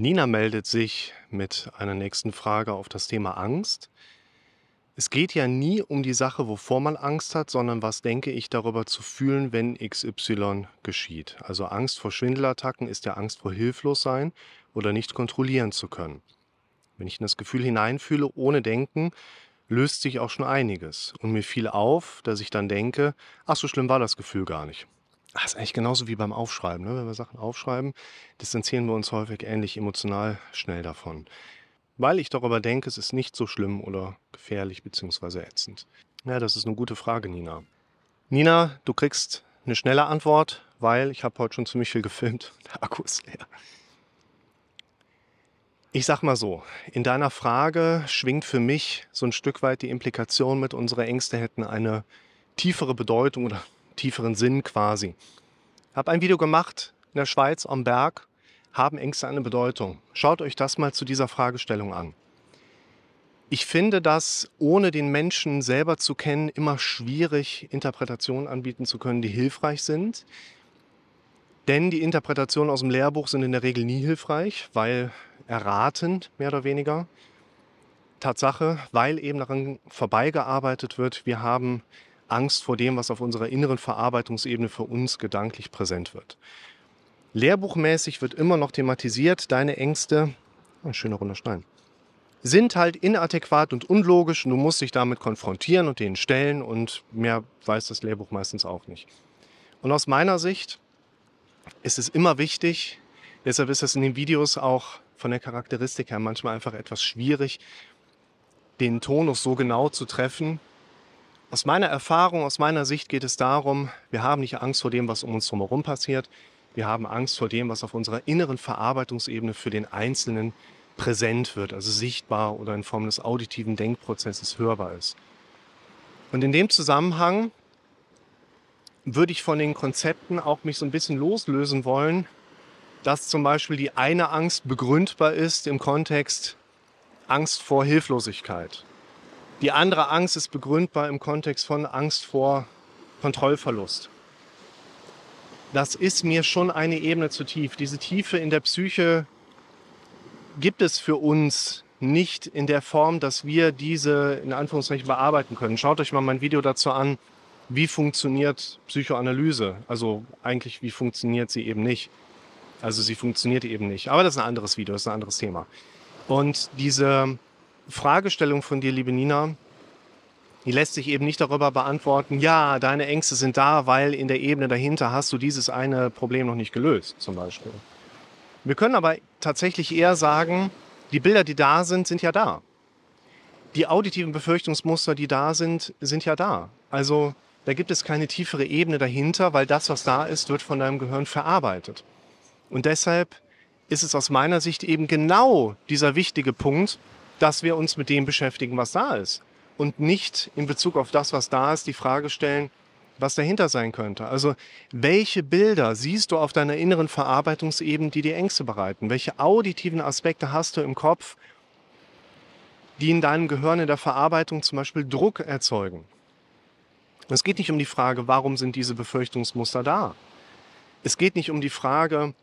Nina meldet sich mit einer nächsten Frage auf das Thema Angst. Es geht ja nie um die Sache, wovor man Angst hat, sondern was denke ich darüber zu fühlen, wenn XY geschieht. Also Angst vor Schwindelattacken ist ja Angst vor Hilflossein oder nicht kontrollieren zu können. Wenn ich in das Gefühl hineinfühle, ohne Denken, löst sich auch schon einiges. Und mir fiel auf, dass ich dann denke, ach, so schlimm war das Gefühl gar nicht. Das ist eigentlich genauso wie beim Aufschreiben. Ne? Wenn wir Sachen aufschreiben, distanzieren wir uns häufig ähnlich emotional schnell davon. Weil ich darüber denke, es ist nicht so schlimm oder gefährlich bzw. ätzend. Ja, das ist eine gute Frage, Nina. Nina, du kriegst eine schnelle Antwort, weil ich habe heute schon ziemlich viel gefilmt. Der Akku ist leer. Ich sag mal so, in deiner Frage schwingt für mich so ein Stück weit die Implikation mit, unsere Ängste hätten eine tiefere Bedeutung oder tieferen Sinn quasi. Ich habe ein Video gemacht in der Schweiz am Berg. Haben Ängste eine Bedeutung? Schaut euch das mal zu dieser Fragestellung an. Ich finde das, ohne den Menschen selber zu kennen, immer schwierig, Interpretationen anbieten zu können, die hilfreich sind. Denn die Interpretationen aus dem Lehrbuch sind in der Regel nie hilfreich, weil erratend, mehr oder weniger. Tatsache, weil eben daran vorbeigearbeitet wird, wir haben Angst vor dem, was auf unserer inneren Verarbeitungsebene für uns gedanklich präsent wird. Lehrbuchmäßig wird immer noch thematisiert, deine Ängste, ein schöner runder Stein, sind halt inadäquat und unlogisch und du musst dich damit konfrontieren und denen stellen und mehr weiß das Lehrbuch meistens auch nicht. Und aus meiner Sicht ist es immer wichtig, deshalb ist es in den Videos auch von der Charakteristik her manchmal einfach etwas schwierig, den Tonus so genau zu treffen, aus meiner Erfahrung, aus meiner Sicht geht es darum, wir haben nicht Angst vor dem, was um uns drumherum passiert. Wir haben Angst vor dem, was auf unserer inneren Verarbeitungsebene für den Einzelnen präsent wird, also sichtbar oder in Form des auditiven Denkprozesses hörbar ist. Und in dem Zusammenhang würde ich von den Konzepten auch mich so ein bisschen loslösen wollen, dass zum Beispiel die eine Angst begründbar ist im Kontext Angst vor Hilflosigkeit die andere Angst ist begründbar im Kontext von Angst vor Kontrollverlust. Das ist mir schon eine Ebene zu tief. Diese Tiefe in der Psyche gibt es für uns nicht in der Form, dass wir diese in Anführungszeichen bearbeiten können. Schaut euch mal mein Video dazu an, wie funktioniert Psychoanalyse. Also eigentlich, wie funktioniert sie eben nicht. Also sie funktioniert eben nicht. Aber das ist ein anderes Video, das ist ein anderes Thema. Und diese Fragestellung von dir, liebe Nina, die lässt sich eben nicht darüber beantworten, ja, deine Ängste sind da, weil in der Ebene dahinter hast du dieses eine Problem noch nicht gelöst, zum Beispiel. Wir können aber tatsächlich eher sagen, die Bilder, die da sind, sind ja da. Die auditiven Befürchtungsmuster, die da sind, sind ja da. Also da gibt es keine tiefere Ebene dahinter, weil das, was da ist, wird von deinem Gehirn verarbeitet. Und deshalb ist es aus meiner Sicht eben genau dieser wichtige Punkt, dass wir uns mit dem beschäftigen, was da ist. Und nicht in Bezug auf das, was da ist, die Frage stellen, was dahinter sein könnte. Also welche Bilder siehst du auf deiner inneren Verarbeitungsebene, die dir Ängste bereiten? Welche auditiven Aspekte hast du im Kopf, die in deinem Gehirn in der Verarbeitung zum Beispiel Druck erzeugen? Es geht nicht um die Frage, warum sind diese Befürchtungsmuster da? Es geht nicht um die Frage,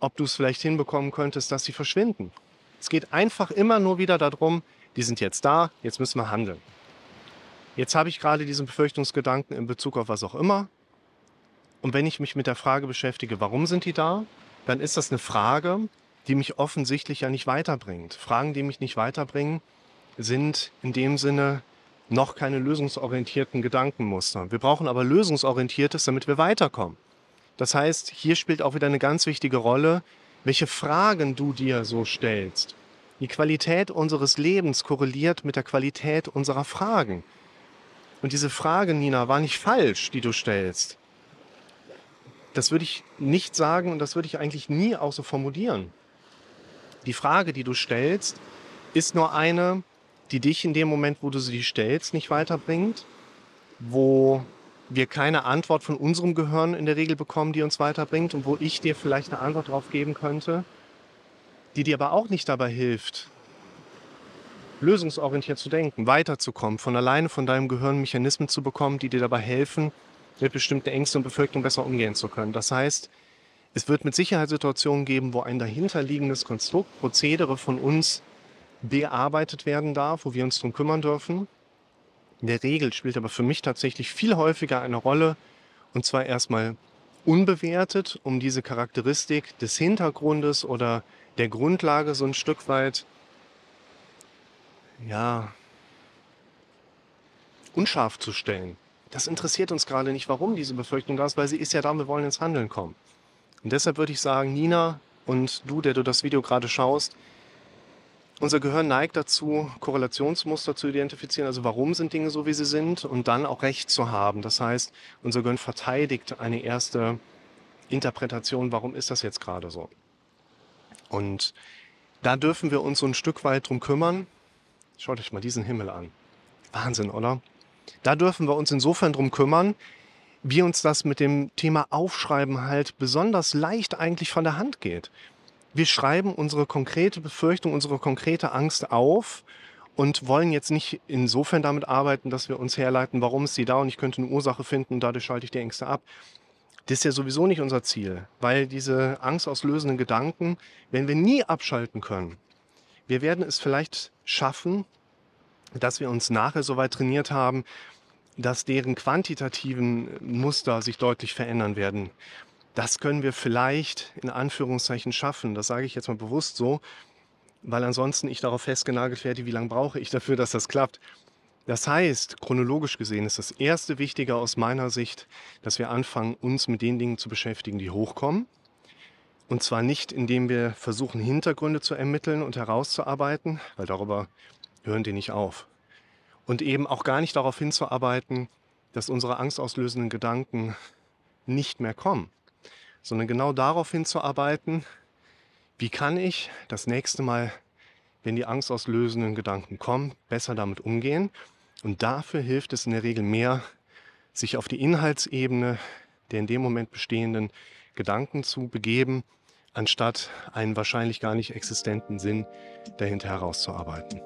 ob du es vielleicht hinbekommen könntest, dass sie verschwinden. Es geht einfach immer nur wieder darum, die sind jetzt da, jetzt müssen wir handeln. Jetzt habe ich gerade diesen Befürchtungsgedanken in Bezug auf was auch immer. Und wenn ich mich mit der Frage beschäftige, warum sind die da, dann ist das eine Frage, die mich offensichtlich ja nicht weiterbringt. Fragen, die mich nicht weiterbringen, sind in dem Sinne noch keine lösungsorientierten Gedankenmuster. Wir brauchen aber lösungsorientiertes, damit wir weiterkommen. Das heißt, hier spielt auch wieder eine ganz wichtige Rolle, welche Fragen du dir so stellst. Die Qualität unseres Lebens korreliert mit der Qualität unserer Fragen. Und diese Frage, Nina, war nicht falsch, die du stellst. Das würde ich nicht sagen und das würde ich eigentlich nie auch so formulieren. Die Frage, die du stellst, ist nur eine, die dich in dem Moment, wo du sie stellst, nicht weiterbringt, wo wir keine Antwort von unserem Gehirn in der Regel bekommen, die uns weiterbringt und wo ich dir vielleicht eine Antwort darauf geben könnte, die dir aber auch nicht dabei hilft, lösungsorientiert zu denken, weiterzukommen, von alleine von deinem Gehirn Mechanismen zu bekommen, die dir dabei helfen, mit bestimmten Ängsten und Befürchtungen besser umgehen zu können. Das heißt, Es wird mit Sicherheit Situationen geben, wo ein dahinterliegendes Konstrukt, Prozedere von uns bearbeitet werden darf, wo wir uns darum kümmern dürfen. In der Regel spielt aber für mich tatsächlich viel häufiger eine Rolle, und zwar erstmal unbewertet, um diese Charakteristik des Hintergrundes oder der Grundlage so ein Stück weit, ja, unscharf zu stellen. Das interessiert uns gerade nicht, warum diese Befürchtung da ist, weil sie ist ja da, wir wollen ins Handeln kommen. Und deshalb würde ich sagen, Nina und du, der du das Video gerade schaust, unser Gehirn neigt dazu, Korrelationsmuster zu identifizieren, also warum sind Dinge so, wie sie sind, und dann auch Recht zu haben. Das heißt, unser Gehirn verteidigt eine erste Interpretation, warum ist das jetzt gerade so. Und da dürfen wir uns so ein Stück weit drum kümmern. Schaut euch mal diesen Himmel an. Wahnsinn, oder? Da dürfen wir uns insofern drum kümmern, wie uns das mit dem Thema Aufschreiben halt besonders leicht eigentlich von der Hand geht wir schreiben unsere konkrete Befürchtung, unsere konkrete Angst auf und wollen jetzt nicht insofern damit arbeiten, dass wir uns herleiten, warum ist sie da und ich könnte eine Ursache finden und dadurch schalte ich die Ängste ab. Das ist ja sowieso nicht unser Ziel, weil diese angstauslösenden Gedanken werden wir nie abschalten können. Wir werden es vielleicht schaffen, dass wir uns nachher so weit trainiert haben, dass deren quantitativen Muster sich deutlich verändern werden das können wir vielleicht in Anführungszeichen schaffen. Das sage ich jetzt mal bewusst so, weil ansonsten ich darauf festgenagelt werde, wie lange brauche ich dafür, dass das klappt. Das heißt, chronologisch gesehen ist das erste Wichtige aus meiner Sicht, dass wir anfangen, uns mit den Dingen zu beschäftigen, die hochkommen. Und zwar nicht, indem wir versuchen, Hintergründe zu ermitteln und herauszuarbeiten, weil darüber hören die nicht auf. Und eben auch gar nicht darauf hinzuarbeiten, dass unsere angstauslösenden Gedanken nicht mehr kommen sondern genau darauf hinzuarbeiten, wie kann ich das nächste Mal, wenn die angstauslösenden Gedanken kommen, besser damit umgehen. Und dafür hilft es in der Regel mehr, sich auf die Inhaltsebene der in dem Moment bestehenden Gedanken zu begeben, anstatt einen wahrscheinlich gar nicht existenten Sinn dahinter herauszuarbeiten.